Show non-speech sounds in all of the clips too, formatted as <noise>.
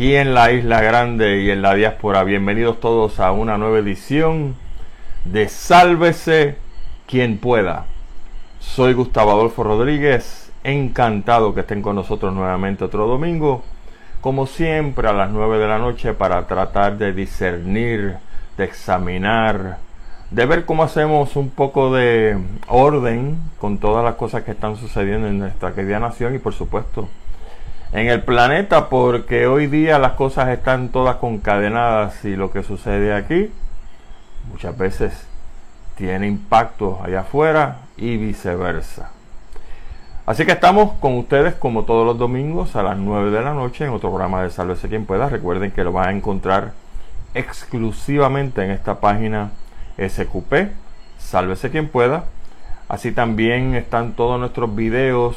aquí en la Isla Grande y en la diáspora. Bienvenidos todos a una nueva edición de Sálvese quien pueda. Soy Gustavo Adolfo Rodríguez, encantado que estén con nosotros nuevamente otro domingo, como siempre a las 9 de la noche para tratar de discernir, de examinar, de ver cómo hacemos un poco de orden con todas las cosas que están sucediendo en nuestra querida nación y por supuesto en el planeta porque hoy día las cosas están todas concadenadas y lo que sucede aquí muchas veces tiene impacto allá afuera y viceversa. Así que estamos con ustedes como todos los domingos a las 9 de la noche en otro programa de Sálvese quien pueda. Recuerden que lo van a encontrar exclusivamente en esta página SQP, Sálvese quien pueda. Así también están todos nuestros videos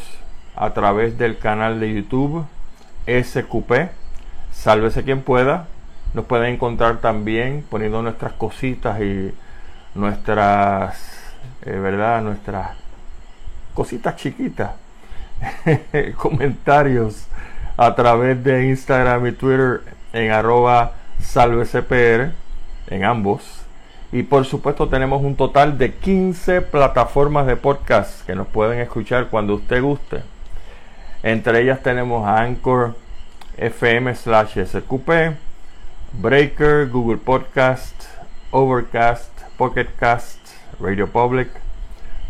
a través del canal de YouTube SQP, Sálvese quien pueda. Nos pueden encontrar también poniendo nuestras cositas y nuestras, eh, ¿verdad? Nuestras cositas chiquitas, <laughs> comentarios a través de Instagram y Twitter en arroba salvecpr, en ambos. Y por supuesto tenemos un total de 15 plataformas de podcast que nos pueden escuchar cuando usted guste. Entre ellas tenemos Anchor FM slash SQP, Breaker, Google Podcast, Overcast, Pocket Cast, Radio Public,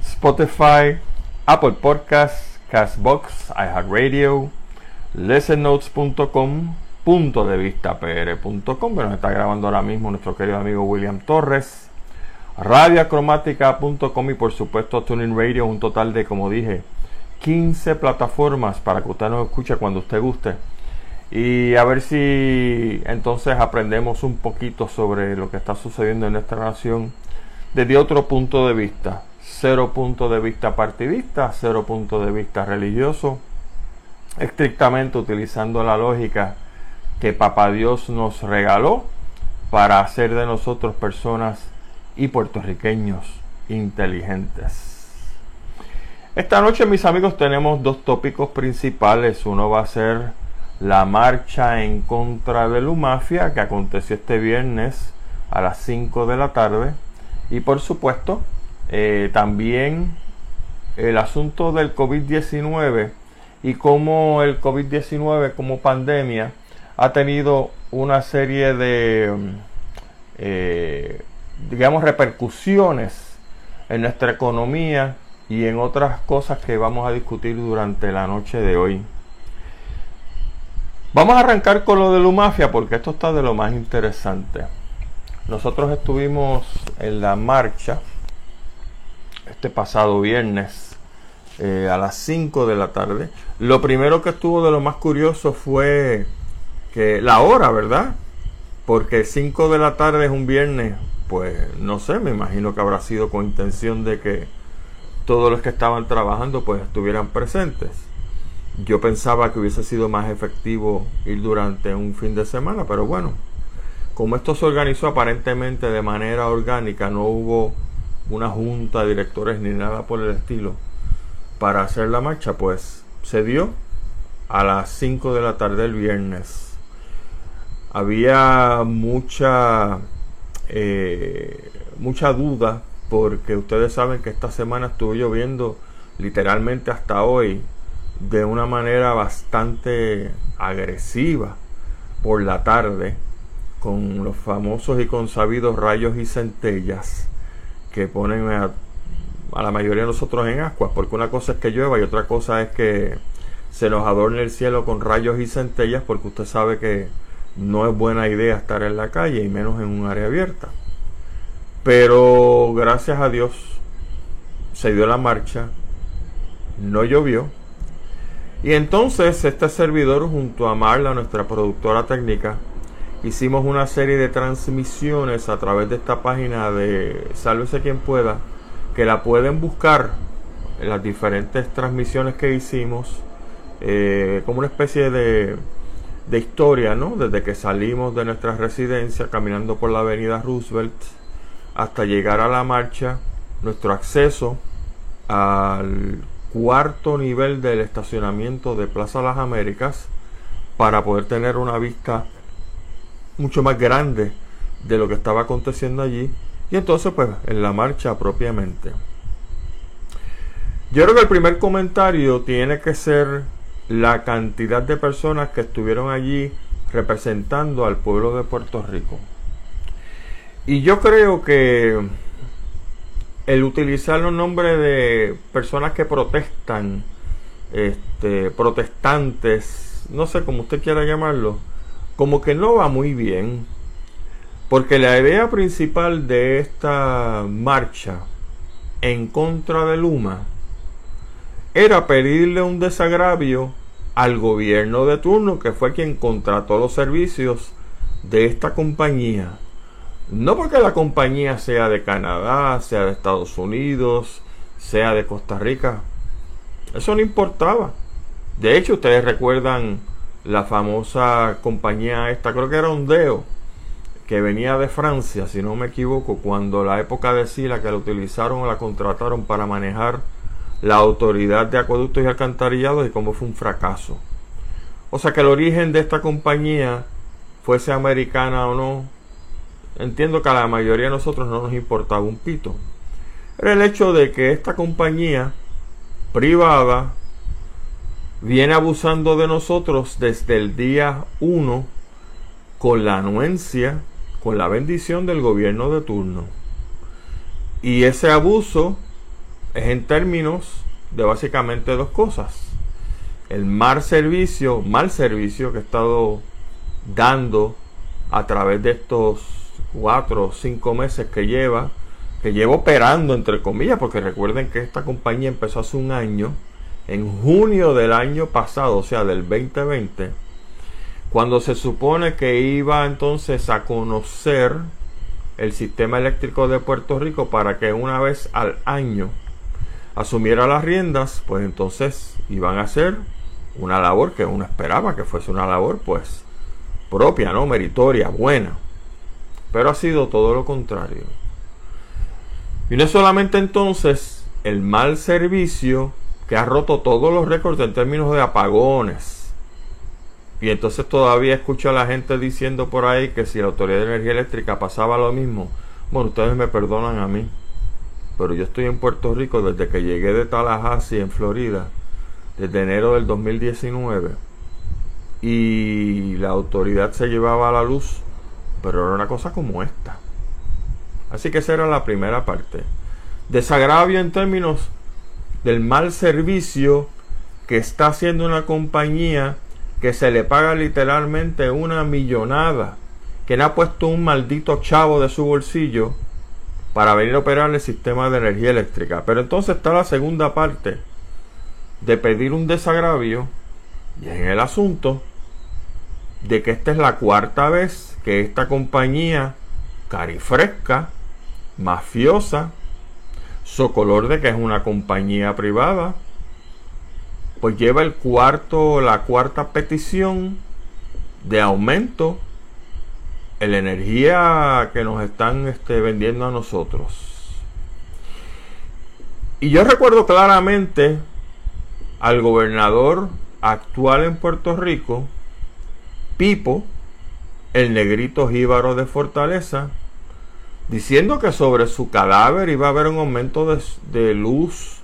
Spotify, Apple Podcasts, Castbox, iHeartRadio, ListenNotes.com, punto de vista pr.com, que nos está grabando ahora mismo nuestro querido amigo William Torres, radiacromática.com y por supuesto Tuning Radio, un total de, como dije, 15 plataformas para que usted nos escuche cuando usted guste. Y a ver si entonces aprendemos un poquito sobre lo que está sucediendo en nuestra nación desde otro punto de vista. Cero punto de vista partidista, cero punto de vista religioso, estrictamente utilizando la lógica que Papá Dios nos regaló para hacer de nosotros personas y puertorriqueños inteligentes. Esta noche, mis amigos, tenemos dos tópicos principales. Uno va a ser la marcha en contra de Lumafia que aconteció este viernes a las 5 de la tarde. Y por supuesto, eh, también el asunto del COVID-19 y cómo el COVID-19 como pandemia ha tenido una serie de, eh, digamos, repercusiones en nuestra economía y en otras cosas que vamos a discutir durante la noche de hoy. Vamos a arrancar con lo de Lumafia porque esto está de lo más interesante. Nosotros estuvimos en la marcha este pasado viernes eh, a las 5 de la tarde. Lo primero que estuvo de lo más curioso fue que la hora, ¿verdad? Porque 5 de la tarde es un viernes, pues no sé, me imagino que habrá sido con intención de que todos los que estaban trabajando pues estuvieran presentes. Yo pensaba que hubiese sido más efectivo ir durante un fin de semana, pero bueno, como esto se organizó aparentemente de manera orgánica, no hubo una junta de directores ni nada por el estilo para hacer la marcha, pues se dio a las 5 de la tarde el viernes. Había mucha eh, mucha duda porque ustedes saben que esta semana estuvo lloviendo literalmente hasta hoy de una manera bastante agresiva por la tarde con los famosos y consabidos rayos y centellas que ponen a, la mayoría de nosotros en ascuas porque una cosa es que llueva y otra cosa es que se nos adorne el cielo con rayos y centellas porque usted sabe que no es buena idea estar en la calle y menos en un área abierta. Pero gracias a Dios se dio la marcha, no llovió. Y entonces este servidor junto a Marla, nuestra productora técnica, hicimos una serie de transmisiones a través de esta página de Sálvese quien pueda, que la pueden buscar en las diferentes transmisiones que hicimos, eh, como una especie de, de historia, ¿no? Desde que salimos de nuestra residencia caminando por la avenida Roosevelt hasta llegar a la marcha, nuestro acceso al cuarto nivel del estacionamiento de Plaza Las Américas, para poder tener una vista mucho más grande de lo que estaba aconteciendo allí y entonces pues en la marcha propiamente. Yo creo que el primer comentario tiene que ser la cantidad de personas que estuvieron allí representando al pueblo de Puerto Rico. Y yo creo que el utilizar los nombres de personas que protestan, este, protestantes, no sé cómo usted quiera llamarlo, como que no va muy bien. Porque la idea principal de esta marcha en contra de Luma era pedirle un desagravio al gobierno de turno, que fue quien contrató los servicios de esta compañía. No porque la compañía sea de Canadá, sea de Estados Unidos, sea de Costa Rica. Eso no importaba. De hecho, ustedes recuerdan la famosa compañía esta, creo que era Ondeo, que venía de Francia, si no me equivoco, cuando la época de Sila que la utilizaron o la contrataron para manejar la autoridad de acueductos y alcantarillados y cómo fue un fracaso. O sea que el origen de esta compañía, fuese americana o no, entiendo que a la mayoría de nosotros no nos importaba un pito. Era el hecho de que esta compañía privada viene abusando de nosotros desde el día 1 con la anuencia, con la bendición del gobierno de turno. Y ese abuso es en términos de básicamente dos cosas. El mal servicio, mal servicio que he estado dando a través de estos cuatro o cinco meses que lleva, que llevo operando entre comillas, porque recuerden que esta compañía empezó hace un año, en junio del año pasado, o sea, del 2020, cuando se supone que iba entonces a conocer el sistema eléctrico de Puerto Rico para que una vez al año asumiera las riendas, pues entonces iban a hacer una labor que uno esperaba que fuese una labor pues propia, ¿no? Meritoria, buena. Pero ha sido todo lo contrario. Y no es solamente entonces el mal servicio que ha roto todos los récords en términos de apagones. Y entonces todavía escucho a la gente diciendo por ahí que si la Autoridad de Energía Eléctrica pasaba lo mismo. Bueno, ustedes me perdonan a mí. Pero yo estoy en Puerto Rico desde que llegué de Tallahassee, en Florida, desde enero del 2019. Y la autoridad se llevaba a la luz pero era una cosa como esta. Así que esa era la primera parte. Desagravio en términos del mal servicio que está haciendo una compañía que se le paga literalmente una millonada, que le ha puesto un maldito chavo de su bolsillo para venir a operar el sistema de energía eléctrica. Pero entonces está la segunda parte de pedir un desagravio y en el asunto de que esta es la cuarta vez que esta compañía carifresca, mafiosa, Socolor de que es una compañía privada, pues lleva el cuarto, la cuarta petición de aumento en la energía que nos están este, vendiendo a nosotros. Y yo recuerdo claramente al gobernador actual en Puerto Rico, Pipo, el negrito jíbaro de Fortaleza, diciendo que sobre su cadáver iba a haber un aumento de, luz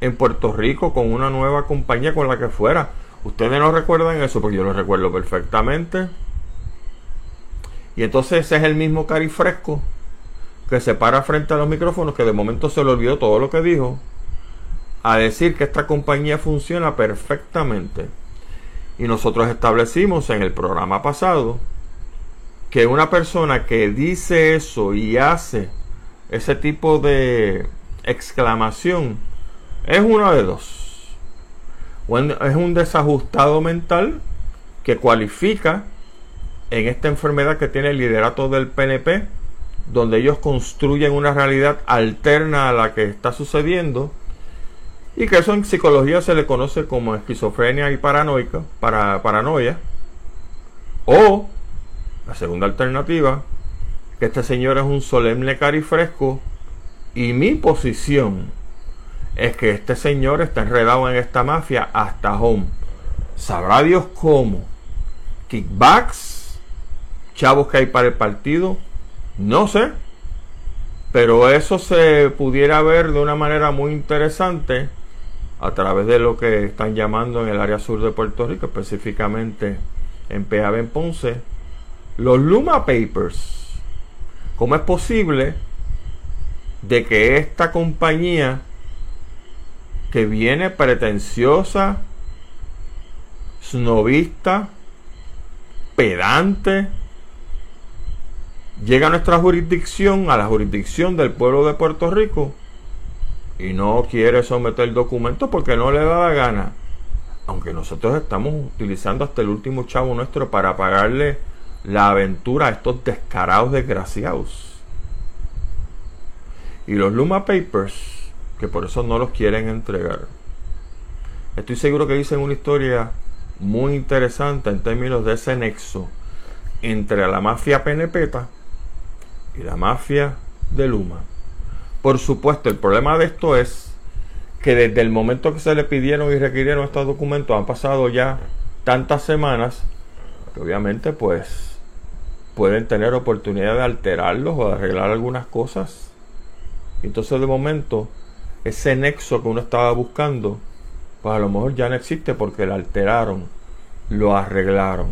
en Puerto Rico con una nueva compañía con la que fuera. Ustedes no recuerdan eso porque yo lo recuerdo perfectamente. Y entonces ese es el mismo carifresco que se para frente a los micrófonos que de momento se le olvidó todo lo que dijo a decir que esta compañía funciona perfectamente. Y nosotros establecimos en el programa pasado que una persona que dice eso y hace ese tipo de exclamación es uno de dos. es un desajustado mental que cualifica en esta enfermedad que tiene el liderato del PNP, donde ellos construyen una realidad alterna a la que está sucediendo, y que eso en psicología se le conoce como esquizofrenia y paranoica, para, paranoia, o la segunda alternativa, que este señor es un solemne carifresco y mi posición es que este señor está enredado en esta mafia hasta home. Sabrá Dios cómo, kickbacks, chavos que hay para el partido, no sé. Pero eso se pudiera ver de una manera muy interesante a través de lo que están llamando en el área sur de Puerto Rico, específicamente en PAB en Ponce, los Luma Papers. ¿Cómo es posible de que esta compañía que viene pretenciosa, snobista, pedante, llega a nuestra jurisdicción, a la jurisdicción del pueblo de Puerto Rico, y no quiere someter documentos porque no le da la gana. Aunque nosotros estamos utilizando hasta el último chavo nuestro para pagarle la aventura a estos descarados desgraciados. Y los Luma Papers, que por eso no los quieren entregar. Estoy seguro que dicen una historia muy interesante en términos de ese nexo entre la mafia penepeta y la mafia de Luma. Por supuesto, el problema de esto es que desde el momento que se le pidieron y requirieron estos documentos han pasado ya tantas semanas que obviamente pues pueden tener oportunidad de alterarlos o de arreglar algunas cosas. Entonces de momento ese nexo que uno estaba buscando pues a lo mejor ya no existe porque lo alteraron, lo arreglaron.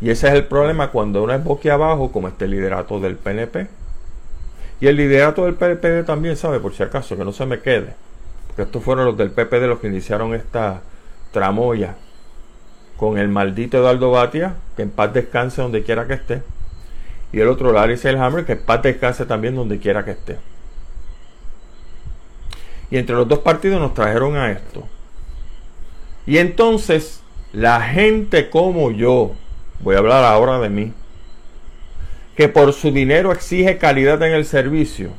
Y ese es el problema cuando uno es abajo como este liderato del PNP. Y el liderato del PPD también sabe, por si acaso, que no se me quede. Porque estos fueron los del PPD los que iniciaron esta tramoya con el maldito Eduardo Batia, que en paz descanse donde quiera que esté. Y el otro Larry Selhammer, que en paz descanse también donde quiera que esté. Y entre los dos partidos nos trajeron a esto. Y entonces, la gente como yo, voy a hablar ahora de mí, que por su dinero exige calidad en el servicio.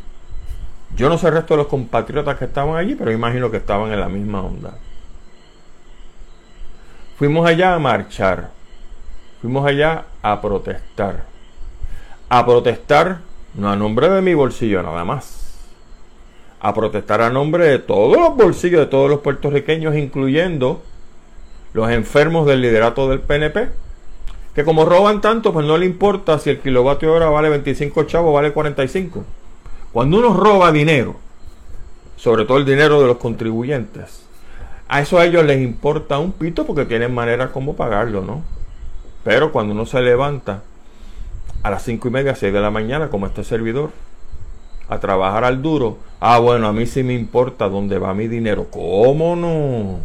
Yo no sé el resto de los compatriotas que estaban allí, pero imagino que estaban en la misma onda. Fuimos allá a marchar. Fuimos allá a protestar. A protestar no a nombre de mi bolsillo nada más. A protestar a nombre de todos los bolsillos de todos los puertorriqueños, incluyendo los enfermos del liderato del PNP que como roban tanto, pues no le importa si el kilovatio hora vale 25 chavos, vale 45. Cuando uno roba dinero, sobre todo el dinero de los contribuyentes, a eso a ellos les importa un pito porque tienen manera como pagarlo, ¿no? Pero cuando uno se levanta a las 5 y media, 6 de la mañana, como este servidor, a trabajar al duro, ah, bueno, a mí sí me importa dónde va mi dinero. ¿Cómo no?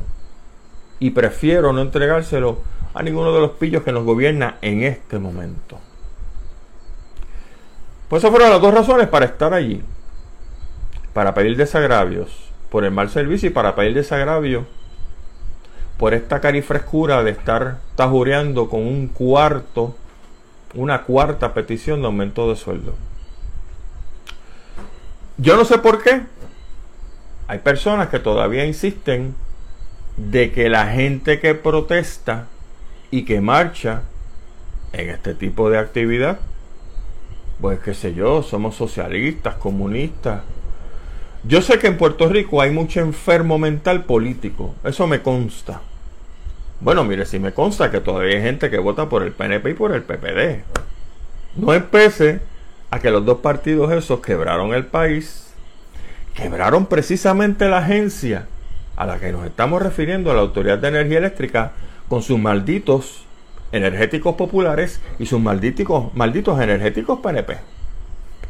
Y prefiero no entregárselo a ninguno de los pillos que nos gobierna en este momento. Pues esas fueron las dos razones para estar allí. Para pedir desagravios por el mal servicio y para pedir desagravio por esta carifrescura de estar tajureando con un cuarto, una cuarta petición de aumento de sueldo. Yo no sé por qué. Hay personas que todavía insisten de que la gente que protesta y que marcha en este tipo de actividad, pues qué sé yo, somos socialistas, comunistas. Yo sé que en Puerto Rico hay mucho enfermo mental político, eso me consta. Bueno, mire, si me consta que todavía hay gente que vota por el PNP y por el PPD. No empece a que los dos partidos esos quebraron el país, quebraron precisamente la agencia a la que nos estamos refiriendo, a la Autoridad de Energía Eléctrica, con sus malditos energéticos populares y sus malditos, malditos energéticos PNP.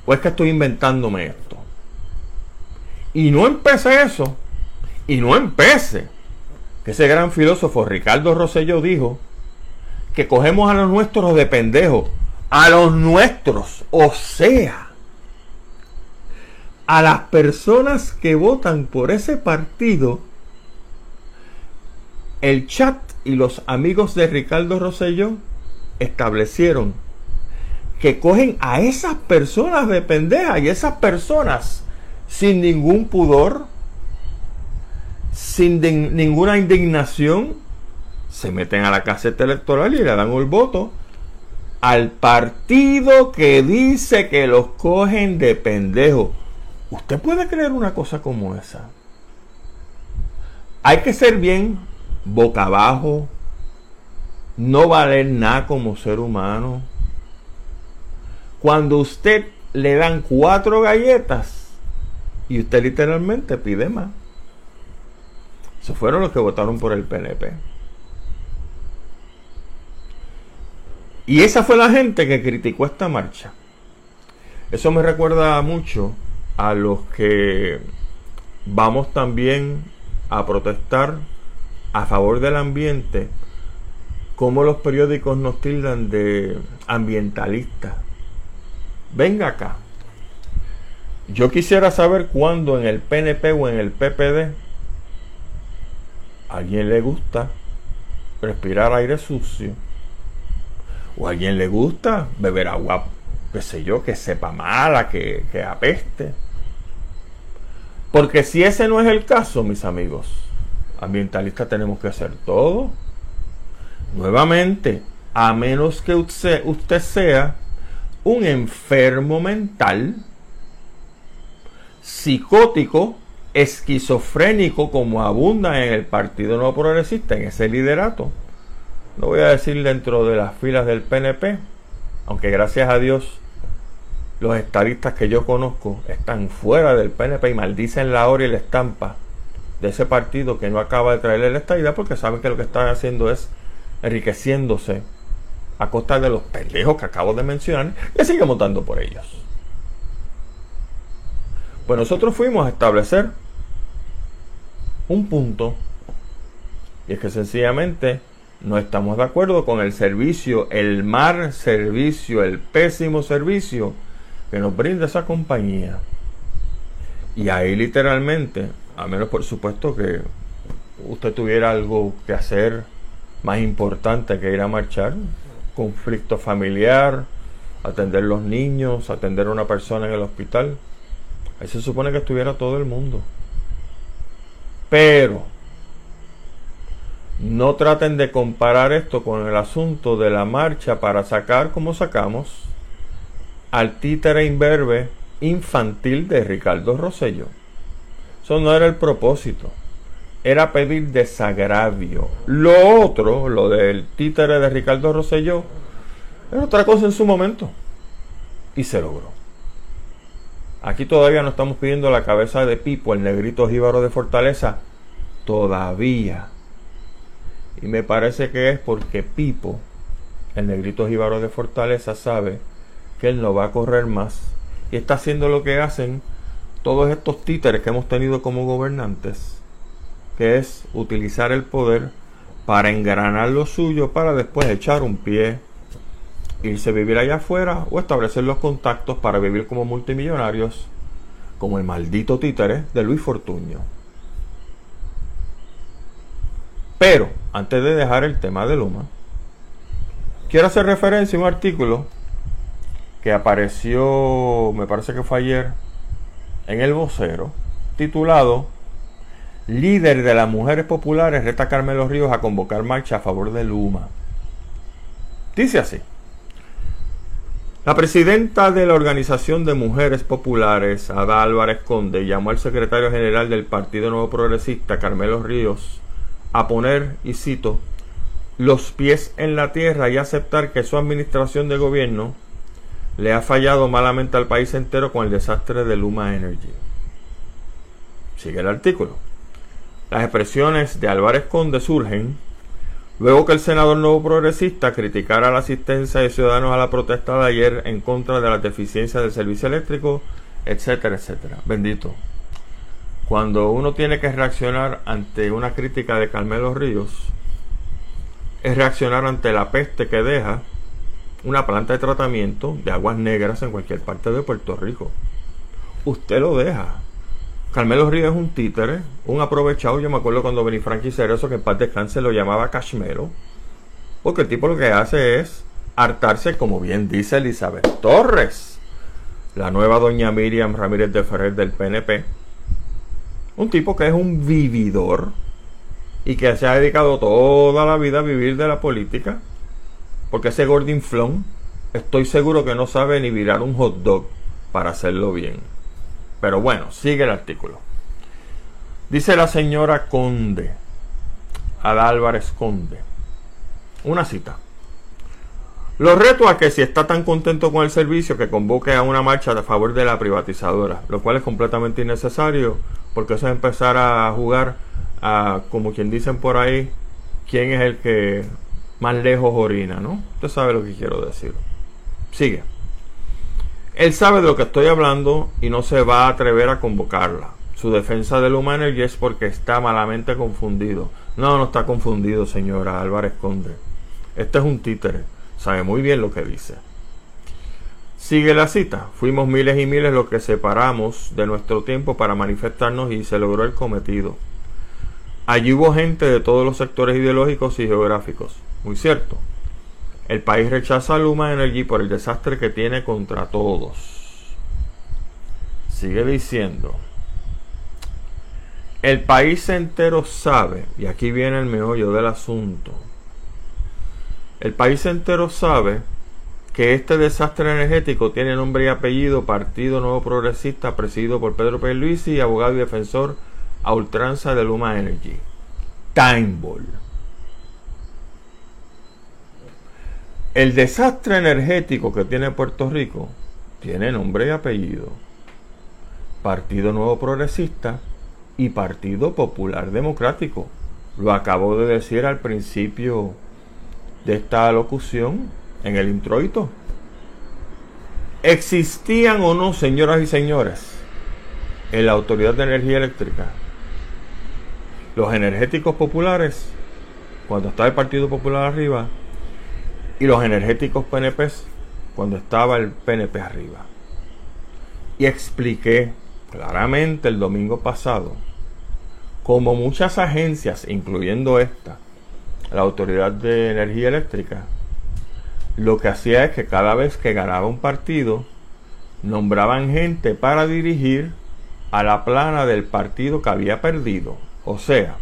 ¿O es que estoy inventándome esto? Y no empecé eso. Y no empecé. Que ese gran filósofo Ricardo Rosselló dijo que cogemos a los nuestros de pendejos. A los nuestros. O sea, a las personas que votan por ese partido, el chat y los amigos de Ricardo Rosselló establecieron que cogen a esas personas de pendeja y esas personas sin ningún pudor, sin ninguna indignación, se meten a la caseta electoral y le dan el voto al partido que dice que los cogen de pendejo. ¿Usted puede creer una cosa como esa? Hay que ser bien boca abajo, no vale nada como ser humano. Cuando usted le dan cuatro galletas y usted literalmente pide más. Esos fueron los que votaron por el PNP. Y esa fue la gente que criticó esta marcha. Eso me recuerda mucho a los que vamos también a protestar a favor del ambiente, como los periódicos nos tildan de ambientalistas. Venga acá. Yo quisiera saber cuándo en el PNP o en el PPD a alguien le gusta respirar aire sucio o a alguien le gusta beber agua, qué sé yo, que sepa mala, que, que apeste. Porque si ese no es el caso, mis amigos, ambientalistas tenemos que hacer todo. Nuevamente, a menos que usted, usted sea un enfermo mental, psicótico, esquizofrénico, como abunda en el Partido Nuevo Progresista, en ese liderato. No voy a decir dentro de las filas del PNP, aunque gracias a Dios los estadistas que yo conozco están fuera del PNP y maldicen la hora y la estampa de ese partido que no acaba de traerle la estadidad porque saben que lo que están haciendo es enriqueciéndose a costa de los pendejos que acabo de mencionar y sigue votando por ellos. Pues nosotros fuimos a establecer un punto y es que sencillamente no estamos de acuerdo con el servicio, el mal servicio, el pésimo servicio que nos brinda esa compañía. Y ahí literalmente, a menos por supuesto que usted tuviera algo que hacer más importante que ir a marchar, conflicto familiar, atender los niños, atender a una persona en el hospital. Ahí se supone que estuviera todo el mundo. Pero no traten de comparar esto con el asunto de la marcha para sacar como sacamos al títere imberbe infantil de Ricardo Rosello. Eso no era el propósito. Era pedir desagravio. Lo otro, lo del títere de Ricardo Rosselló, era otra cosa en su momento. Y se logró. Aquí todavía no estamos pidiendo la cabeza de Pipo, el negrito jíbaro de Fortaleza. Todavía. Y me parece que es porque Pipo, el negrito jíbaro de Fortaleza, sabe que él no va a correr más y está haciendo lo que hacen todos estos títeres que hemos tenido como gobernantes, que es utilizar el poder para engranar lo suyo para después echar un pie, irse a vivir allá afuera o establecer los contactos para vivir como multimillonarios, como el maldito títere de Luis Fortuño. Pero, antes de dejar el tema de Luma, quiero hacer referencia a un artículo que apareció, me parece que fue ayer, en el vocero, titulado Líder de las Mujeres Populares reta a Carmelo Ríos a convocar marcha a favor de Luma. Dice así. La presidenta de la Organización de Mujeres Populares, Ada Álvarez Conde, llamó al secretario general del Partido Nuevo Progresista, Carmelo Ríos, a poner, y cito, los pies en la tierra y aceptar que su administración de gobierno le ha fallado malamente al país entero con el desastre de Luma Energy. Sigue el artículo. Las expresiones de Álvarez Conde surgen luego que el senador nuevo progresista criticara la asistencia de ciudadanos a la protesta de ayer en contra de las deficiencias del servicio eléctrico, etcétera, etcétera. Bendito. Cuando uno tiene que reaccionar ante una crítica de Carmelo Ríos, es reaccionar ante la peste que deja una planta de tratamiento de aguas negras en cualquier parte de Puerto Rico. Usted lo deja. Carmelo Ríos es un títere, un aprovechado. Yo me acuerdo cuando Benny Cerezo, que en paz descanse, lo llamaba Cashmelo. Porque el tipo lo que hace es hartarse, como bien dice Elizabeth Torres, la nueva doña Miriam Ramírez de Ferrer del PNP. Un tipo que es un vividor y que se ha dedicado toda la vida a vivir de la política porque ese Gordon Flon estoy seguro que no sabe ni virar un hot dog para hacerlo bien. Pero bueno, sigue el artículo. Dice la señora Conde, Ada Álvarez Conde. Una cita. Lo reto a que si está tan contento con el servicio que convoque a una marcha a favor de la privatizadora, lo cual es completamente innecesario porque eso es empezar a jugar a, como quien dicen por ahí, quién es el que más lejos orina, ¿no? Usted sabe lo que quiero decir. Sigue. Él sabe de lo que estoy hablando y no se va a atrever a convocarla. Su defensa de Luma Energy es porque está malamente confundido. No, no está confundido, señora Álvarez Conde. Este es un títere. Sabe muy bien lo que dice. Sigue la cita. Fuimos miles y miles los que separamos de nuestro tiempo para manifestarnos y se logró el cometido. Allí hubo gente de todos los sectores ideológicos y geográficos. Muy cierto. El país rechaza a Luma Energy por el desastre que tiene contra todos. Sigue diciendo. El país entero sabe, y aquí viene el meollo del asunto. El país entero sabe que este desastre energético tiene nombre y apellido Partido Nuevo Progresista presidido por Pedro P. y abogado y defensor a ultranza de Luma Energy. Time El desastre energético que tiene Puerto Rico tiene nombre y apellido. Partido Nuevo Progresista y Partido Popular Democrático. Lo acabo de decir al principio de esta locución en el introito. ¿Existían o no, señoras y señores, en la Autoridad de Energía Eléctrica los energéticos populares, cuando estaba el Partido Popular arriba, y los energéticos PNP cuando estaba el PNP arriba. Y expliqué claramente el domingo pasado como muchas agencias, incluyendo esta, la Autoridad de Energía Eléctrica, lo que hacía es que cada vez que ganaba un partido, nombraban gente para dirigir a la plana del partido que había perdido. O sea,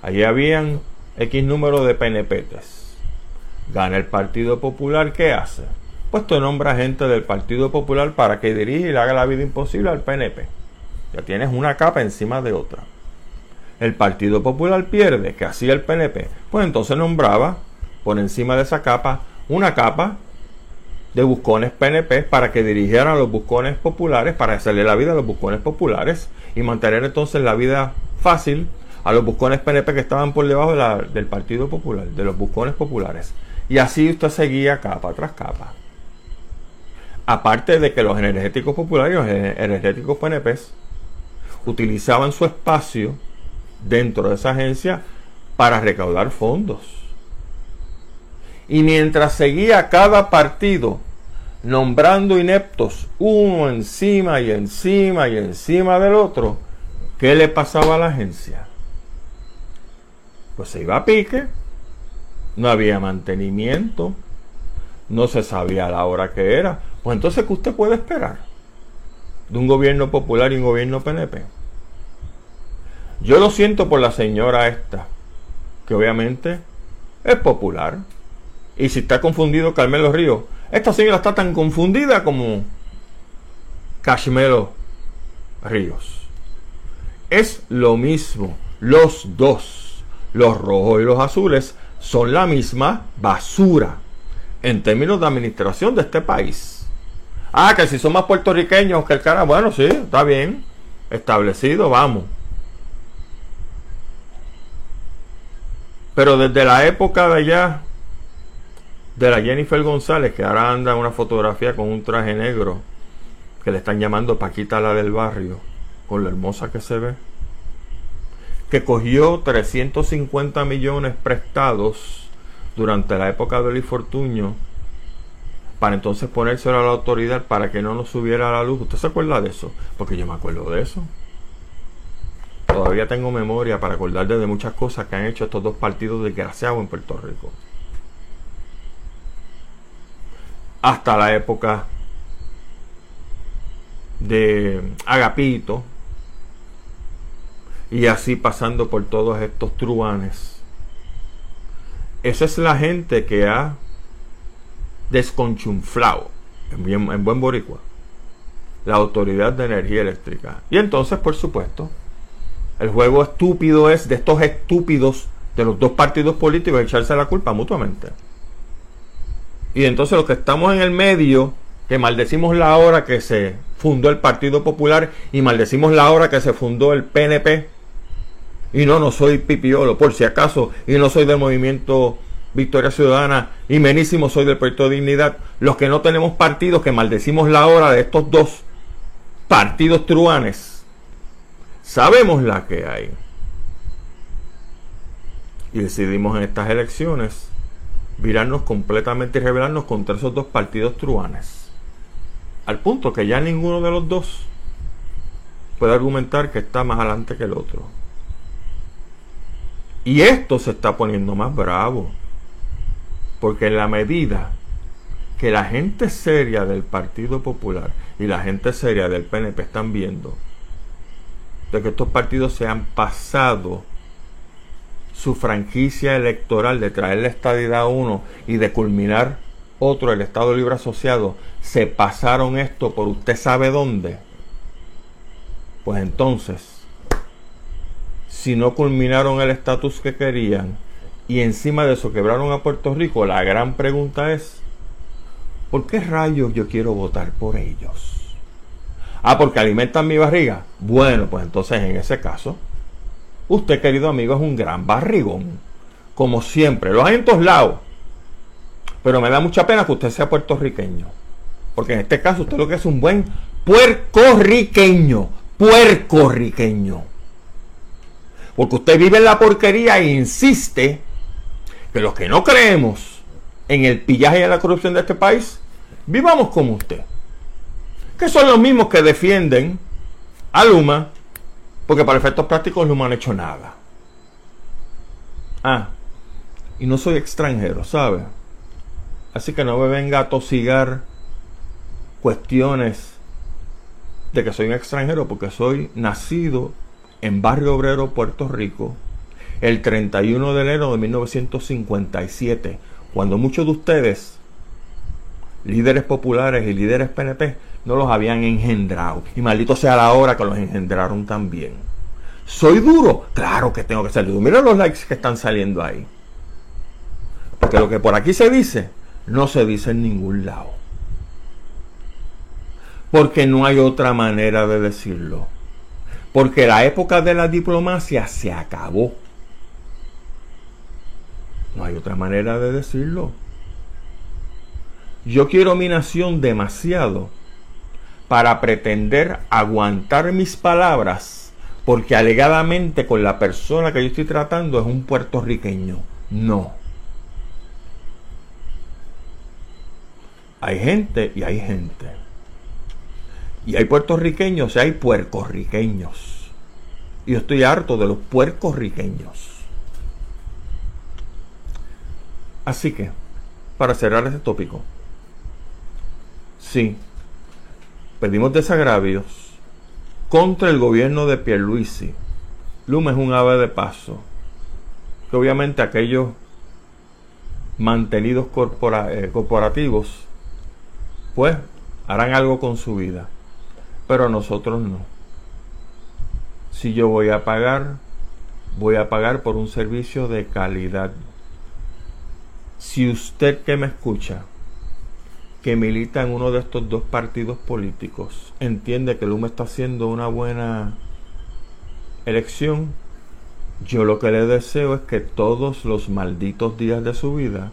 allí habían X número de PNPs. Gana el Partido Popular, ¿qué hace? Pues te nombra gente del Partido Popular para que dirija y le haga la vida imposible al PNP. Ya tienes una capa encima de otra. El Partido Popular pierde, que hacía el PNP. Pues entonces nombraba por encima de esa capa una capa de buscones PNP para que dirigieran a los buscones populares, para hacerle la vida a los buscones populares y mantener entonces la vida fácil a los buscones PNP que estaban por debajo del Partido Popular, de los buscones populares. Y así usted seguía capa tras capa. Aparte de que los energéticos populares los energéticos PNP utilizaban su espacio dentro de esa agencia para recaudar fondos. Y mientras seguía cada partido nombrando ineptos uno encima y encima y encima del otro, ¿Qué le pasaba a la agencia? Pues se iba a pique, no había mantenimiento, no se sabía la hora que era. Pues entonces, ¿qué usted puede esperar de un gobierno popular y un gobierno PNP? Yo lo siento por la señora esta, que obviamente es popular. Y si está confundido Carmelo Ríos, esta señora está tan confundida como Cashmelo Ríos es lo mismo. Los dos, los rojos y los azules, son la misma basura en términos de administración de este país. Ah, que si son más puertorriqueños que el cara, bueno, sí, está bien, establecido, vamos. Pero desde la época de allá, de la Jennifer González, que ahora anda en una fotografía con un traje negro, que le están llamando Paquita la del barrio, con lo hermosa que se ve, que cogió 350 millones prestados durante la época de Luis para entonces ponérselo a la autoridad para que no nos subiera la luz. ¿Usted se acuerda de eso? Porque yo me acuerdo de eso. Todavía tengo memoria para acordar de muchas cosas que han hecho estos dos partidos desgraciados en Puerto Rico. Hasta la época de Agapito, y así pasando por todos estos truanes. Esa es la gente que ha desconchunflado, en, en buen boricua, la autoridad de energía eléctrica. Y entonces, por supuesto, el juego estúpido es de estos estúpidos de los dos partidos políticos echarse la culpa mutuamente. Y entonces los que estamos en el medio, que maldecimos la hora que se fundó el Partido Popular y maldecimos la hora que se fundó el PNP, y no, no soy pipiolo, por si acaso, y no soy del movimiento Victoria Ciudadana, y menísimo soy del Proyecto de Dignidad, los que no tenemos partidos, que maldecimos la hora de estos dos partidos truanes, sabemos la que hay. Y decidimos en estas elecciones virarnos completamente y rebelarnos contra esos dos partidos truanes. Al punto que ya ninguno de los dos puede argumentar que está más adelante que el otro. Y esto se está poniendo más bravo. Porque en la medida que la gente seria del Partido Popular y la gente seria del PNP están viendo de que estos partidos se han pasado su franquicia electoral de traer la estadidad a uno y de culminar otro, el Estado Libre Asociado, se pasaron esto por usted sabe dónde, pues entonces, si no culminaron el estatus que querían y encima de eso quebraron a Puerto Rico, la gran pregunta es, ¿por qué rayos yo quiero votar por ellos? Ah, porque alimentan mi barriga. Bueno, pues entonces en ese caso, usted querido amigo es un gran barrigón. Como siempre, los hay en todos lados. Pero me da mucha pena que usted sea puertorriqueño. Porque en este caso usted lo que es un buen puercorriqueño. Puercorriqueño. Porque usted vive en la porquería e insiste que los que no creemos en el pillaje y en la corrupción de este país, vivamos como usted. Que son los mismos que defienden a Luma, porque para efectos prácticos Luma no ha hecho nada. Ah, y no soy extranjero, ¿sabe? Así que no me venga a tosigar cuestiones de que soy un extranjero, porque soy nacido en Barrio Obrero, Puerto Rico, el 31 de enero de 1957, cuando muchos de ustedes, líderes populares y líderes PNP, no los habían engendrado. Y maldito sea la hora que los engendraron también. ¿Soy duro? Claro que tengo que ser duro. Mira los likes que están saliendo ahí. Porque lo que por aquí se dice, no se dice en ningún lado. Porque no hay otra manera de decirlo. Porque la época de la diplomacia se acabó. No hay otra manera de decirlo. Yo quiero mi nación demasiado para pretender aguantar mis palabras porque alegadamente con la persona que yo estoy tratando es un puertorriqueño. No. Hay gente y hay gente. Y hay puertorriqueños y hay puercorriqueños. Yo estoy harto de los puercorriqueños. Así que, para cerrar este tópico, sí, pedimos desagravios contra el gobierno de Pierluisi. Luma es un ave de paso. Obviamente aquellos mantenidos eh, corporativos, pues harán algo con su vida. Pero nosotros no. Si yo voy a pagar, voy a pagar por un servicio de calidad si usted que me escucha, que milita en uno de estos dos partidos políticos, entiende que Luma está haciendo una buena elección, yo lo que le deseo es que todos los malditos días de su vida,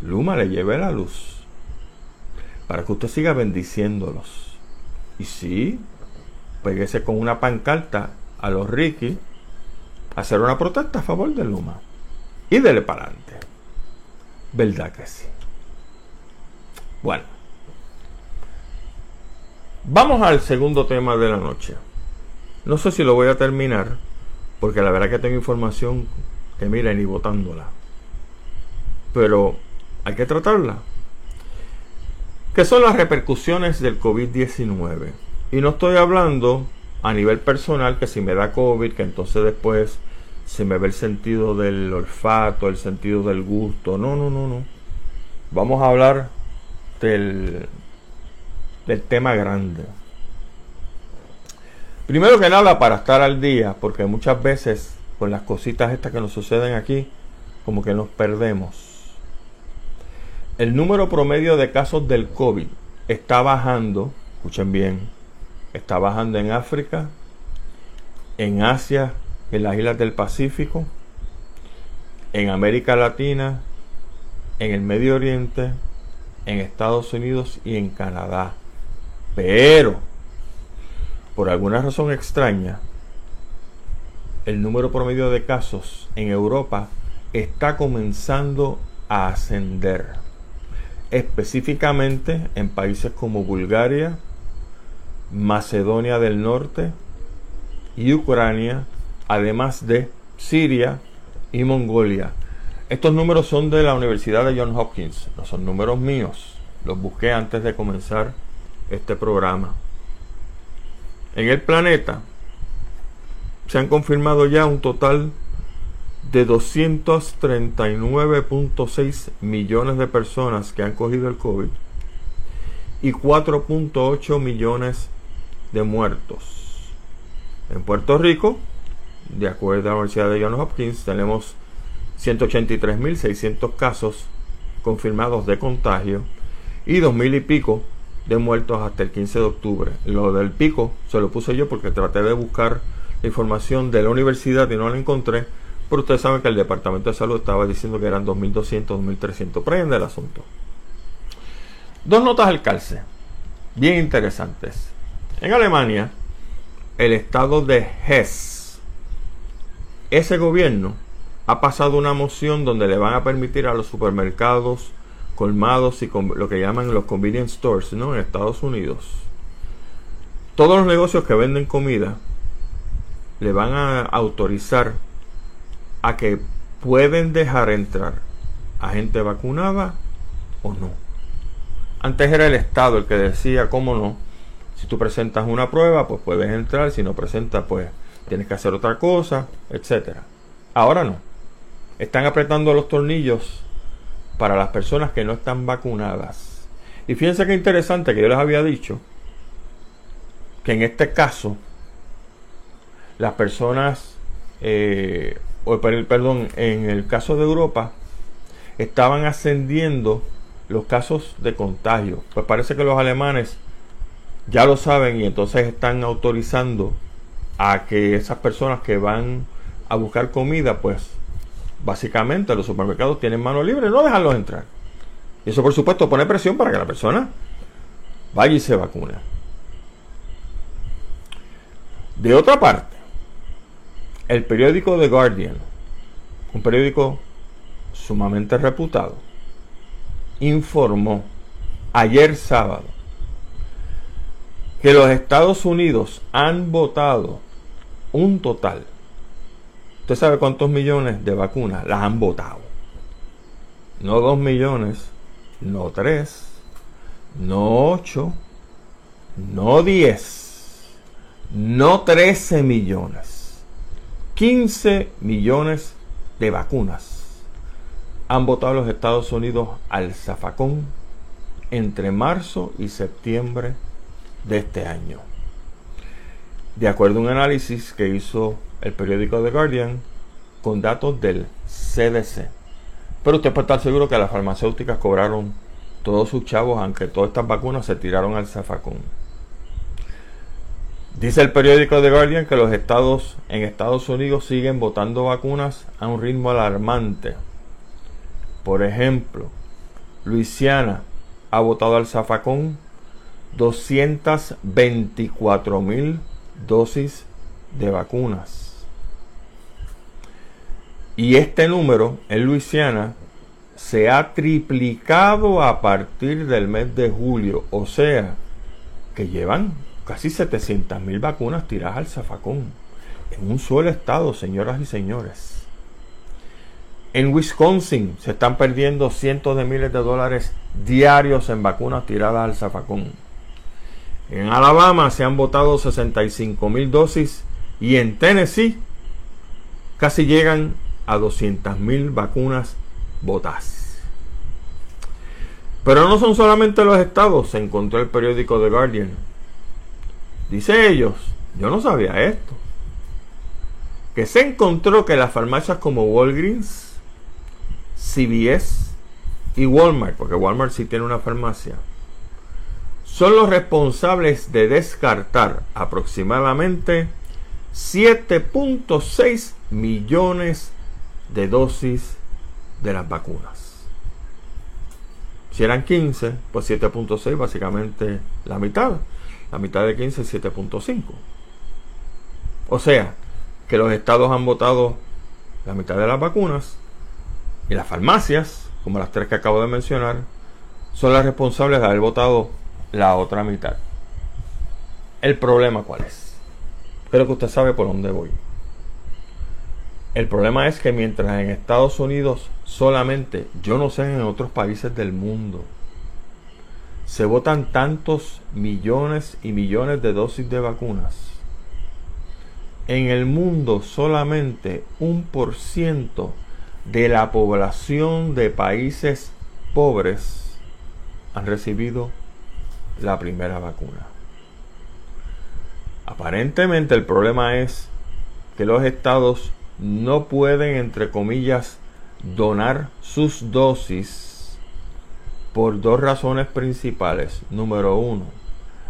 Luma le lleve la luz, para que usted siga bendiciéndolos. Y sí, péguese con una pancarta a los Ricky, hacer una protesta a favor de Luma. Y dele para adelante. ¿Verdad que sí? Bueno. Vamos al segundo tema de la noche. No sé si lo voy a terminar, porque la verdad que tengo información que miren y votándola. Pero hay que tratarla. ¿Qué son las repercusiones del COVID-19? Y no estoy hablando a nivel personal que si me da COVID, que entonces después se me ve el sentido del olfato, el sentido del gusto. No, no, no, no. Vamos a hablar del, del tema grande. Primero que nada, para estar al día, porque muchas veces con las cositas estas que nos suceden aquí, como que nos perdemos. El número promedio de casos del COVID está bajando, escuchen bien, está bajando en África, en Asia, en las islas del Pacífico, en América Latina, en el Medio Oriente, en Estados Unidos y en Canadá. Pero, por alguna razón extraña, el número promedio de casos en Europa está comenzando a ascender. Específicamente en países como Bulgaria, Macedonia del Norte y Ucrania, además de Siria y Mongolia. Estos números son de la Universidad de Johns Hopkins, no son números míos. Los busqué antes de comenzar este programa. En el planeta se han confirmado ya un total de 239.6 millones de personas que han cogido el COVID y 4.8 millones de muertos. En Puerto Rico, de acuerdo a la Universidad de Johns Hopkins, tenemos 183.600 casos confirmados de contagio y 2.000 y pico de muertos hasta el 15 de octubre. Lo del pico se lo puse yo porque traté de buscar la información de la universidad y no la encontré. Pero ustedes saben que el Departamento de Salud estaba diciendo que eran 2.200, 2.300. Prende el asunto. Dos notas al calce, bien interesantes. En Alemania, el estado de Hesse, ese gobierno ha pasado una moción donde le van a permitir a los supermercados, colmados y lo que llaman los convenience stores ¿no? en Estados Unidos. Todos los negocios que venden comida le van a autorizar a que pueden dejar entrar a gente vacunada o no. Antes era el Estado el que decía, cómo no, si tú presentas una prueba, pues puedes entrar, si no presentas, pues tienes que hacer otra cosa, etcétera. Ahora no. Están apretando los tornillos para las personas que no están vacunadas. Y fíjense qué interesante que yo les había dicho que en este caso las personas, eh, perdón, en el caso de Europa estaban ascendiendo los casos de contagio. Pues parece que los alemanes ya lo saben y entonces están autorizando a que esas personas que van a buscar comida, pues básicamente los supermercados tienen mano libre, no dejarlos entrar. Y eso por supuesto pone presión para que la persona vaya y se vacune. De otra parte, el periódico The Guardian, un periódico sumamente reputado, informó ayer sábado que los Estados Unidos han votado un total ¿Usted sabe cuántos millones de vacunas las han votado? No dos millones, no tres, no ocho, no diez, no trece millones. Quince millones de vacunas han votado los Estados Unidos al zafacón entre marzo y septiembre de este año. De acuerdo a un análisis que hizo el periódico The Guardian, con datos del CDC. Pero usted puede estar seguro que las farmacéuticas cobraron todos sus chavos, aunque todas estas vacunas se tiraron al zafacón. Dice el periódico The Guardian que los estados en Estados Unidos siguen votando vacunas a un ritmo alarmante. Por ejemplo, Luisiana ha votado al zafacón 224 mil dosis de vacunas. Y este número en Luisiana se ha triplicado a partir del mes de julio. O sea, que llevan casi 700 mil vacunas tiradas al zafacón. En un solo estado, señoras y señores. En Wisconsin se están perdiendo cientos de miles de dólares diarios en vacunas tiradas al zafacón. En Alabama se han votado 65 mil dosis y en Tennessee casi llegan a 200.000 vacunas botas. Pero no son solamente los estados, se encontró el periódico The Guardian. Dice ellos, yo no sabía esto. que se encontró que las farmacias como Walgreens, CVS y Walmart, porque Walmart sí tiene una farmacia, son los responsables de descartar aproximadamente 7.6 millones de dosis de las vacunas. Si eran 15, pues 7.6 básicamente la mitad. La mitad de 15 es 7.5. O sea, que los estados han votado la mitad de las vacunas y las farmacias, como las tres que acabo de mencionar, son las responsables de haber votado la otra mitad. ¿El problema cuál es? Creo que usted sabe por dónde voy. El problema es que mientras en Estados Unidos solamente, yo no sé en otros países del mundo, se votan tantos millones y millones de dosis de vacunas, en el mundo solamente un por ciento de la población de países pobres han recibido la primera vacuna. Aparentemente el problema es que los estados no pueden, entre comillas, donar sus dosis por dos razones principales. Número uno,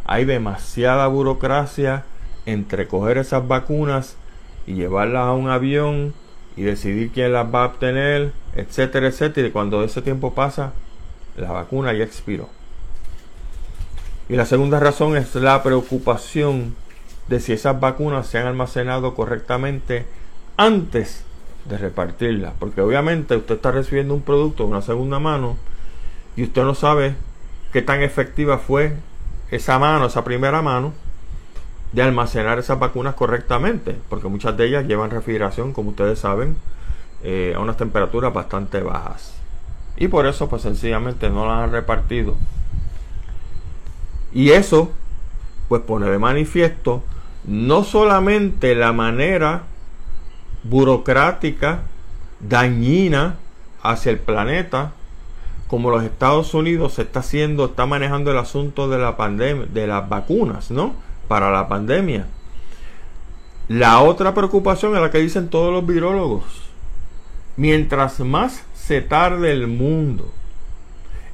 hay demasiada burocracia entre coger esas vacunas y llevarlas a un avión y decidir quién las va a obtener, etcétera, etcétera. Y cuando ese tiempo pasa, la vacuna ya expiró. Y la segunda razón es la preocupación de si esas vacunas se han almacenado correctamente antes de repartirlas. Porque obviamente usted está recibiendo un producto de una segunda mano y usted no sabe qué tan efectiva fue esa mano, esa primera mano, de almacenar esas vacunas correctamente. Porque muchas de ellas llevan refrigeración, como ustedes saben, eh, a unas temperaturas bastante bajas. Y por eso, pues sencillamente no las han repartido. Y eso, pues pone de manifiesto no solamente la manera burocrática, dañina hacia el planeta, como los Estados Unidos se está haciendo, está manejando el asunto de la pandemia, de las vacunas, ¿no? Para la pandemia. La otra preocupación es la que dicen todos los virólogos. Mientras más se tarde el mundo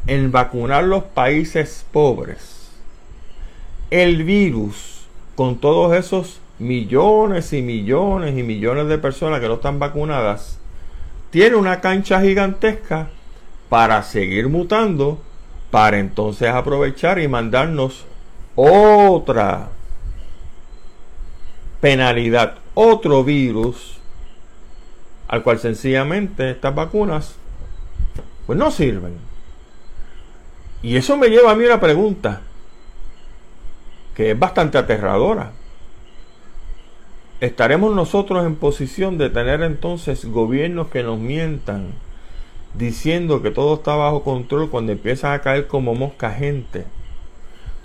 en vacunar los países pobres, el virus con todos esos millones y millones y millones de personas que no están vacunadas, tiene una cancha gigantesca para seguir mutando, para entonces aprovechar y mandarnos otra penalidad, otro virus, al cual sencillamente estas vacunas pues no sirven. Y eso me lleva a mí una pregunta que es bastante aterradora. ¿Estaremos nosotros en posición de tener entonces gobiernos que nos mientan diciendo que todo está bajo control cuando empiezan a caer como mosca gente?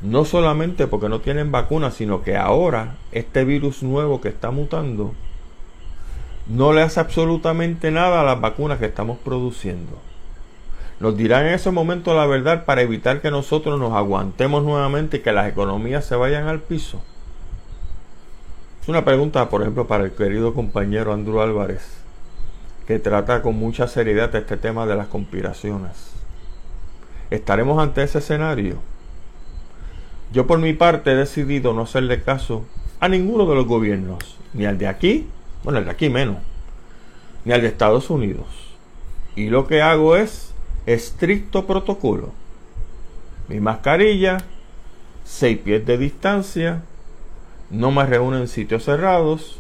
No solamente porque no tienen vacunas, sino que ahora este virus nuevo que está mutando no le hace absolutamente nada a las vacunas que estamos produciendo. Nos dirán en ese momento la verdad para evitar que nosotros nos aguantemos nuevamente y que las economías se vayan al piso. Es una pregunta, por ejemplo, para el querido compañero Andrew Álvarez, que trata con mucha seriedad este tema de las conspiraciones. ¿Estaremos ante ese escenario? Yo por mi parte he decidido no hacerle caso a ninguno de los gobiernos, ni al de aquí, bueno, el de aquí menos, ni al de Estados Unidos. Y lo que hago es estricto protocolo. Mi mascarilla, seis pies de distancia, no me reúno en sitios cerrados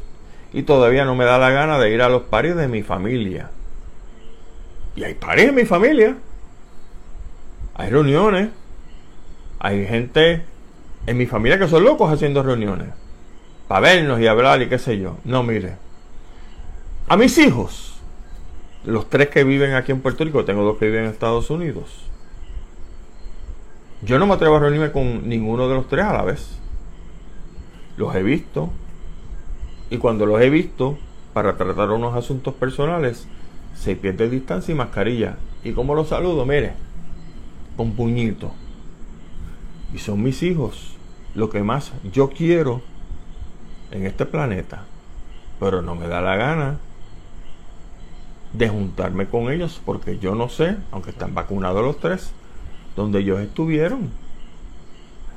y todavía no me da la gana de ir a los pares de mi familia. Y hay pares en mi familia. Hay reuniones. Hay gente en mi familia que son locos haciendo reuniones. Para vernos y hablar y qué sé yo. No, mire. A mis hijos los tres que viven aquí en Puerto Rico, tengo dos que viven en Estados Unidos. Yo no me atrevo a reunirme con ninguno de los tres a la vez. Los he visto. Y cuando los he visto, para tratar unos asuntos personales, se pierde distancia y mascarilla. ¿Y como los saludo? Mire, con puñito. Y son mis hijos. Lo que más yo quiero en este planeta. pero no me da la gana de juntarme con ellos porque yo no sé, aunque están vacunados los tres, donde ellos estuvieron.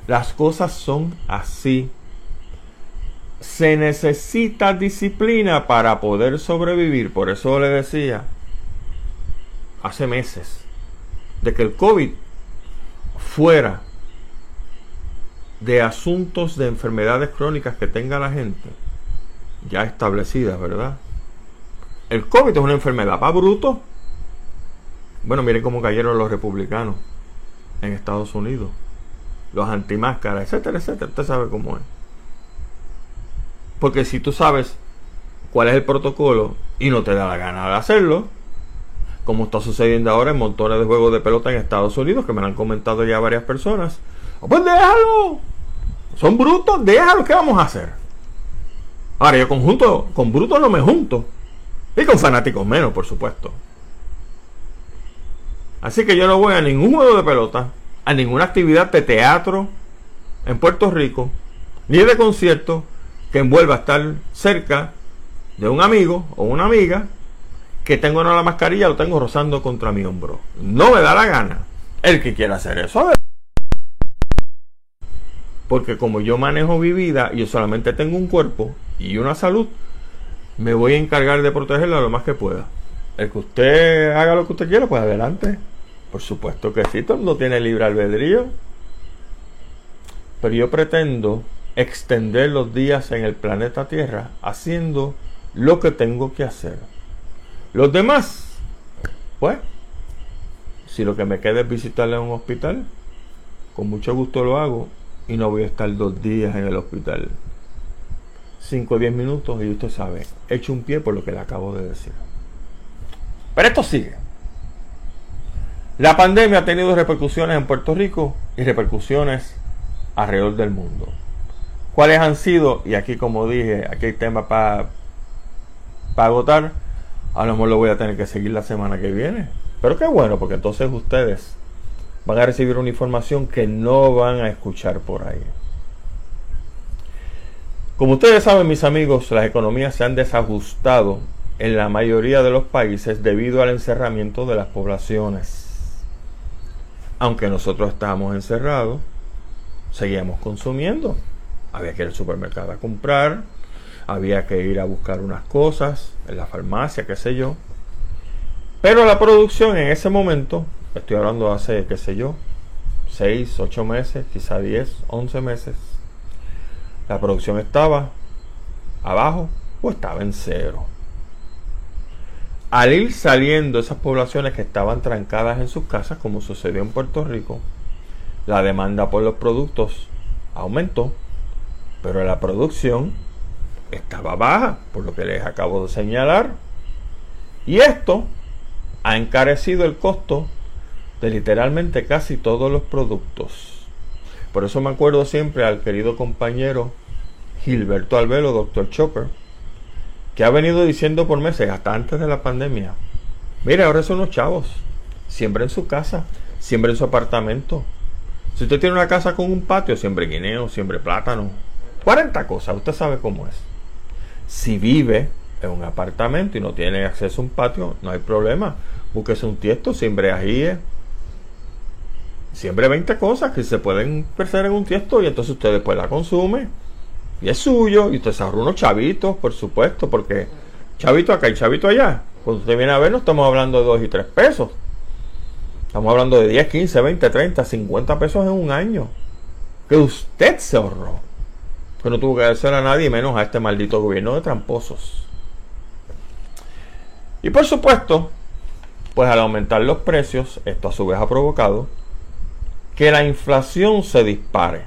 Las cosas son así. Se necesita disciplina para poder sobrevivir. Por eso le decía hace meses de que el COVID fuera de asuntos de enfermedades crónicas que tenga la gente ya establecidas, ¿verdad? El COVID es una enfermedad para bruto. Bueno, miren cómo cayeron los republicanos en Estados Unidos. Los antimáscaras, etcétera, etcétera. Usted sabe cómo es. Porque si tú sabes cuál es el protocolo y no te da la gana de hacerlo, como está sucediendo ahora en montones de juegos de pelota en Estados Unidos, que me lo han comentado ya varias personas, pues déjalo. Son brutos, déjalo. ¿Qué vamos a hacer? Ahora, yo conjunto, con brutos no me junto. Y con fanáticos menos, por supuesto. Así que yo no voy a ningún juego de pelota, a ninguna actividad de teatro en Puerto Rico, ni de concierto que envuelva estar cerca de un amigo o una amiga que tengo no la mascarilla, lo tengo rozando contra mi hombro. No me da la gana. El que quiera hacer eso, porque como yo manejo mi vida yo solamente tengo un cuerpo y una salud, me voy a encargar de protegerla lo más que pueda. El que usted haga lo que usted quiera, pues adelante. Por supuesto que sí, todo el mundo tiene libre albedrío. Pero yo pretendo extender los días en el planeta Tierra haciendo lo que tengo que hacer. Los demás, pues, si lo que me queda es visitarle a un hospital, con mucho gusto lo hago y no voy a estar dos días en el hospital. 5 o 10 minutos y usted sabe, hecho un pie por lo que le acabo de decir. Pero esto sigue. La pandemia ha tenido repercusiones en Puerto Rico y repercusiones alrededor del mundo. ¿Cuáles han sido? Y aquí como dije, aquí hay tema para para agotar. A lo mejor lo voy a tener que seguir la semana que viene. Pero qué bueno, porque entonces ustedes van a recibir una información que no van a escuchar por ahí. Como ustedes saben, mis amigos, las economías se han desajustado en la mayoría de los países debido al encerramiento de las poblaciones. Aunque nosotros estábamos encerrados, seguíamos consumiendo. Había que ir al supermercado a comprar, había que ir a buscar unas cosas en la farmacia, qué sé yo. Pero la producción en ese momento Estoy hablando hace, qué sé yo, 6, 8 meses, quizá 10, 11 meses. La producción estaba abajo o estaba en cero. Al ir saliendo esas poblaciones que estaban trancadas en sus casas, como sucedió en Puerto Rico, la demanda por los productos aumentó, pero la producción estaba baja, por lo que les acabo de señalar. Y esto ha encarecido el costo de literalmente casi todos los productos. Por eso me acuerdo siempre al querido compañero Gilberto Albelo, doctor Chopper, que ha venido diciendo por meses, hasta antes de la pandemia, mire, ahora son los chavos, siempre en su casa, siempre en su apartamento. Si usted tiene una casa con un patio, siempre guineo, siempre plátano, 40 cosas, usted sabe cómo es. Si vive en un apartamento y no tiene acceso a un patio, no hay problema. Búsquese un tiesto, siempre ajíes, siempre 20 cosas que se pueden perder en un tiesto y entonces usted después la consume y es suyo y usted se ahorra unos chavitos, por supuesto, porque chavito acá y chavito allá. Cuando usted viene a ver, no estamos hablando de 2 y 3 pesos. Estamos hablando de 10, 15, 20, 30, 50 pesos en un año. Que usted se ahorró. No tuvo que hacer a nadie menos a este maldito gobierno de tramposos. Y por supuesto, pues al aumentar los precios, esto a su vez ha provocado que la inflación se dispare.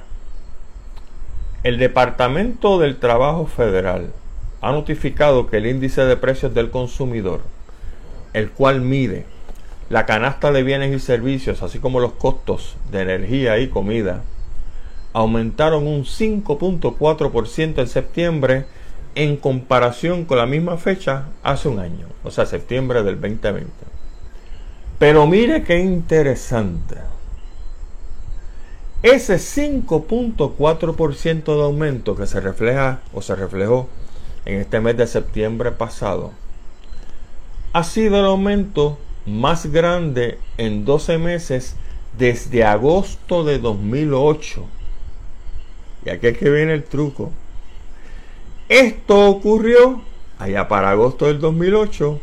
El Departamento del Trabajo Federal ha notificado que el índice de precios del consumidor, el cual mide la canasta de bienes y servicios, así como los costos de energía y comida, aumentaron un 5.4% en septiembre en comparación con la misma fecha hace un año, o sea, septiembre del 2020. Pero mire qué interesante. Ese 5.4% de aumento que se refleja o se reflejó en este mes de septiembre pasado, ha sido el aumento más grande en 12 meses desde agosto de 2008. Y aquí es que viene el truco. Esto ocurrió allá para agosto del 2008,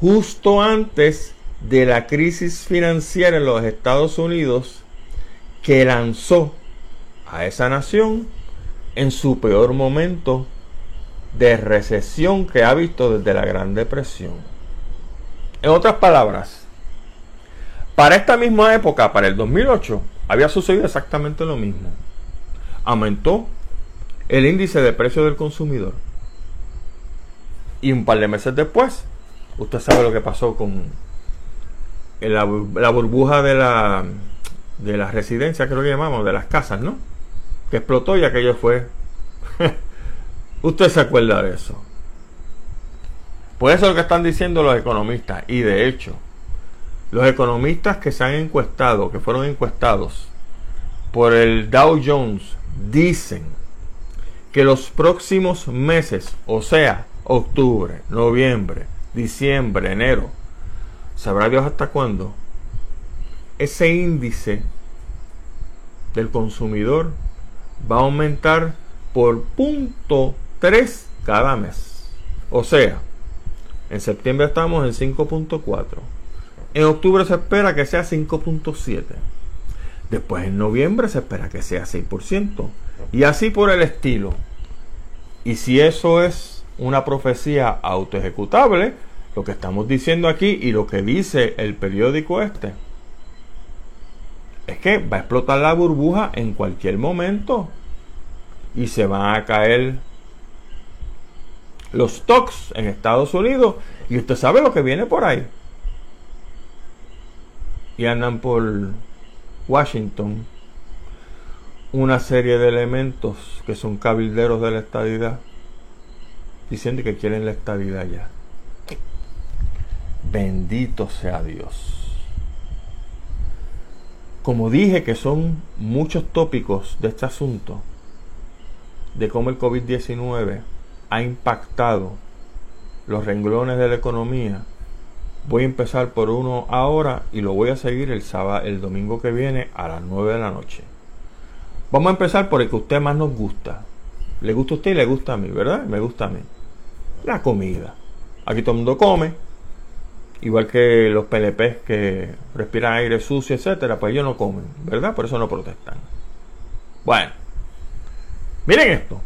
justo antes de la crisis financiera en los Estados Unidos que lanzó a esa nación en su peor momento de recesión que ha visto desde la Gran Depresión. En otras palabras, para esta misma época, para el 2008, había sucedido exactamente lo mismo. Aumentó el índice de precio del consumidor. Y un par de meses después, usted sabe lo que pasó con la, burbuja de la, de la residencia, que lo llamamos, de las casas, ¿no? Que explotó y aquello fue <laughs> Usted se acuerda de eso. Pues eso es lo que están diciendo los economistas. Y de hecho, los economistas que se han encuestado, que fueron encuestados por el Dow Jones, dicen que los próximos meses, o sea, octubre, noviembre, diciembre, enero, ¿sabrá Dios hasta cuándo? Ese índice del consumidor va a aumentar por punto 3 cada mes. O sea, en septiembre estamos en 5.4. En octubre se espera que sea 5.7. Después en noviembre se espera que sea 6%. Y así por el estilo. Y si eso es una profecía autoejecutable, lo que estamos diciendo aquí y lo que dice el periódico este, es que va a explotar la burbuja en cualquier momento. Y se van a caer los stocks en Estados Unidos y usted sabe lo que viene por ahí. Y andan por Washington una serie de elementos que son cabilderos de la estadidad diciendo que quieren la estadidad ya. Bendito sea Dios. Como dije que son muchos tópicos de este asunto, de cómo el COVID-19 ha impactado los renglones de la economía. Voy a empezar por uno ahora y lo voy a seguir el sábado, el domingo que viene a las 9 de la noche. Vamos a empezar por el que a usted más nos gusta. Le gusta a usted y le gusta a mí, ¿verdad? Me gusta a mí. La comida. Aquí todo el mundo come. Igual que los PNP que respiran aire sucio, etcétera, pues ellos no comen, ¿verdad? Por eso no protestan. Bueno, miren esto.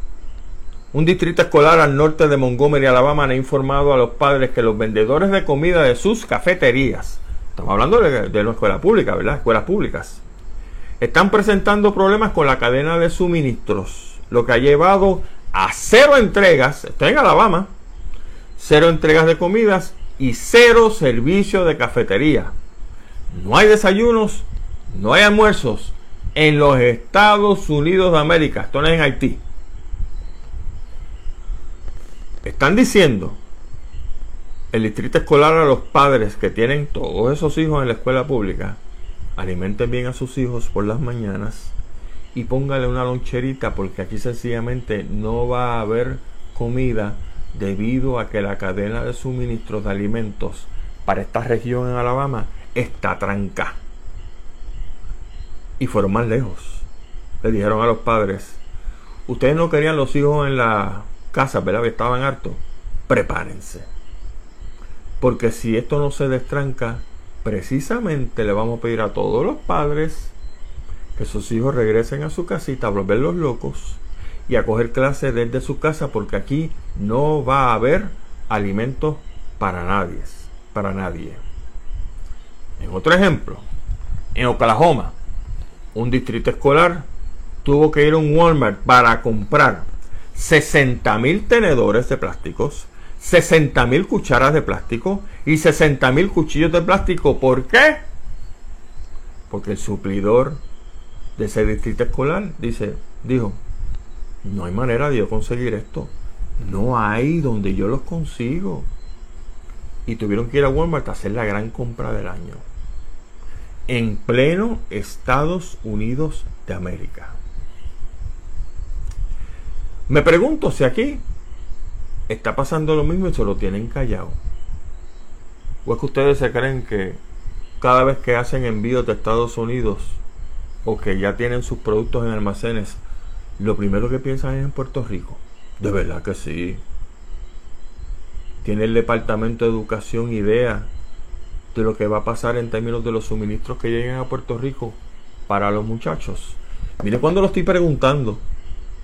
Un distrito escolar al norte de Montgomery, Alabama, ha informado a los padres que los vendedores de comida de sus cafeterías, estamos hablando de, de una escuela pública, ¿verdad? Escuelas públicas, están presentando problemas con la cadena de suministros, lo que ha llevado a cero entregas, estoy en Alabama, cero entregas de comidas y cero servicio de cafetería. No hay desayunos, no hay almuerzos en los Estados Unidos de América, esto no es en Haití. Están diciendo el distrito escolar a los padres que tienen todos esos hijos en la escuela pública, alimenten bien a sus hijos por las mañanas y póngale una loncherita porque aquí sencillamente no va a haber comida debido a que la cadena de suministros de alimentos para esta región en Alabama está trancada. Y fueron más lejos. Le dijeron a los padres, ustedes no querían los hijos en la casas, ¿verdad? Que estaban hartos, prepárense. Porque si esto no se destranca, precisamente le vamos a pedir a todos los padres que sus hijos regresen a su casita a volverlos locos y a coger clases desde su casa porque aquí no va a haber alimentos para nadie, para nadie. En otro ejemplo, en Oklahoma, un distrito escolar tuvo que ir a un Walmart para comprar 60 mil tenedores de plásticos, 60 mil cucharas de plástico y 60 mil cuchillos de plástico. ¿Por qué? Porque el suplidor de ese distrito escolar dice, dijo, no hay manera de yo conseguir esto. No hay donde yo los consigo. Y tuvieron que ir a Walmart a hacer la gran compra del año. En pleno Estados Unidos de América. Me pregunto si aquí está pasando lo mismo y se lo tienen callado. ¿O es que ustedes se creen que cada vez que hacen envíos de Estados Unidos o que ya tienen sus productos en almacenes, lo primero que piensan es en Puerto Rico? De verdad que sí. ¿Tiene el Departamento de Educación idea de lo que va a pasar en términos de los suministros que lleguen a Puerto Rico para los muchachos? Mire cuando lo estoy preguntando.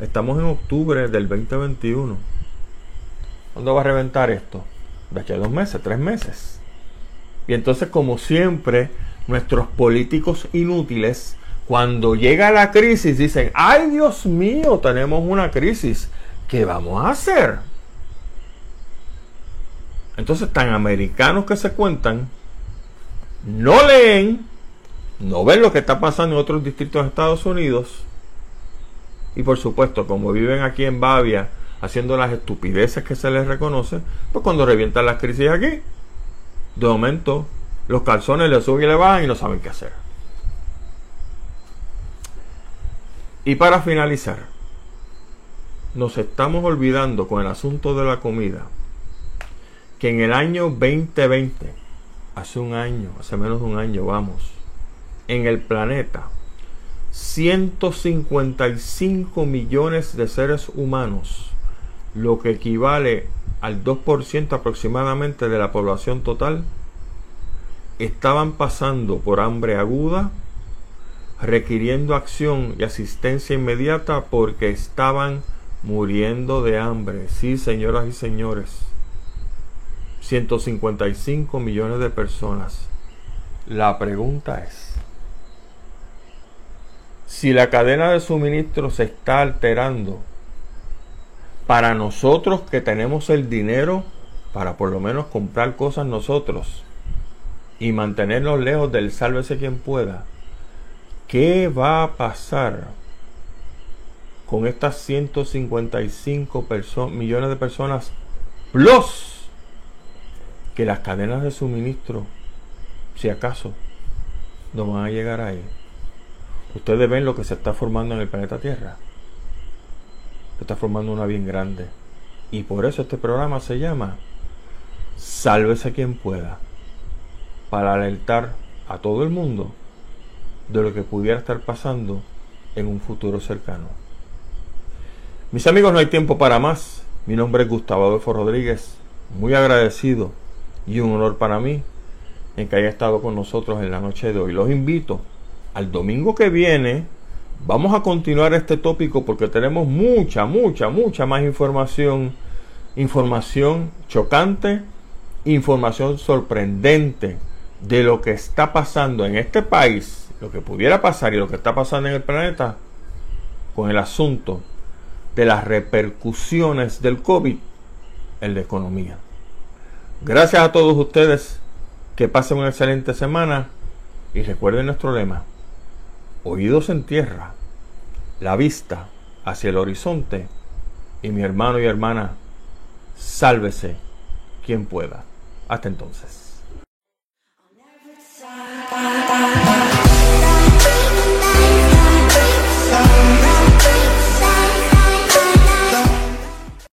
Estamos en octubre del 2021. ¿Cuándo va a reventar esto? De aquí a dos meses, tres meses. Y entonces, como siempre, nuestros políticos inútiles, cuando llega la crisis, dicen, ay Dios mío, tenemos una crisis. ¿Qué vamos a hacer? Entonces, tan americanos que se cuentan, no leen, no ven lo que está pasando en otros distritos de Estados Unidos. Y por supuesto, como viven aquí en Bavia, haciendo las estupideces que se les reconoce, pues cuando revientan las crisis aquí, de momento los calzones le suben y le bajan y no saben qué hacer. Y para finalizar, nos estamos olvidando con el asunto de la comida que en el año 2020, hace un año, hace menos de un año, vamos, en el planeta, 155 millones de seres humanos, lo que equivale al 2% aproximadamente de la población total, estaban pasando por hambre aguda, requiriendo acción y asistencia inmediata porque estaban muriendo de hambre. Sí, señoras y señores. 155 millones de personas. La pregunta es, si la cadena de suministro se está alterando, para nosotros que tenemos el dinero para por lo menos comprar cosas nosotros y mantenernos lejos del sálvese quien pueda, ¿qué va a pasar con estas 155 millones de personas plus que las cadenas de suministro, si acaso, no van a llegar ahí. Ustedes ven lo que se está formando en el planeta Tierra. Se está formando una bien grande. Y por eso este programa se llama Sálvese quien pueda. Para alertar a todo el mundo de lo que pudiera estar pasando en un futuro cercano. Mis amigos, no hay tiempo para más. Mi nombre es Gustavo Adolfo Rodríguez. Muy agradecido y un honor para mí en que haya estado con nosotros en la noche de hoy. Los invito al domingo que viene. Vamos a continuar este tópico porque tenemos mucha, mucha, mucha más información. Información chocante, información sorprendente de lo que está pasando en este país, lo que pudiera pasar y lo que está pasando en el planeta con el asunto de las repercusiones del COVID en la economía. Gracias a todos ustedes. Que pasen una excelente semana. Y recuerden nuestro lema oídos en tierra, la vista hacia el horizonte y mi hermano y hermana, sálvese quien pueda. Hasta entonces.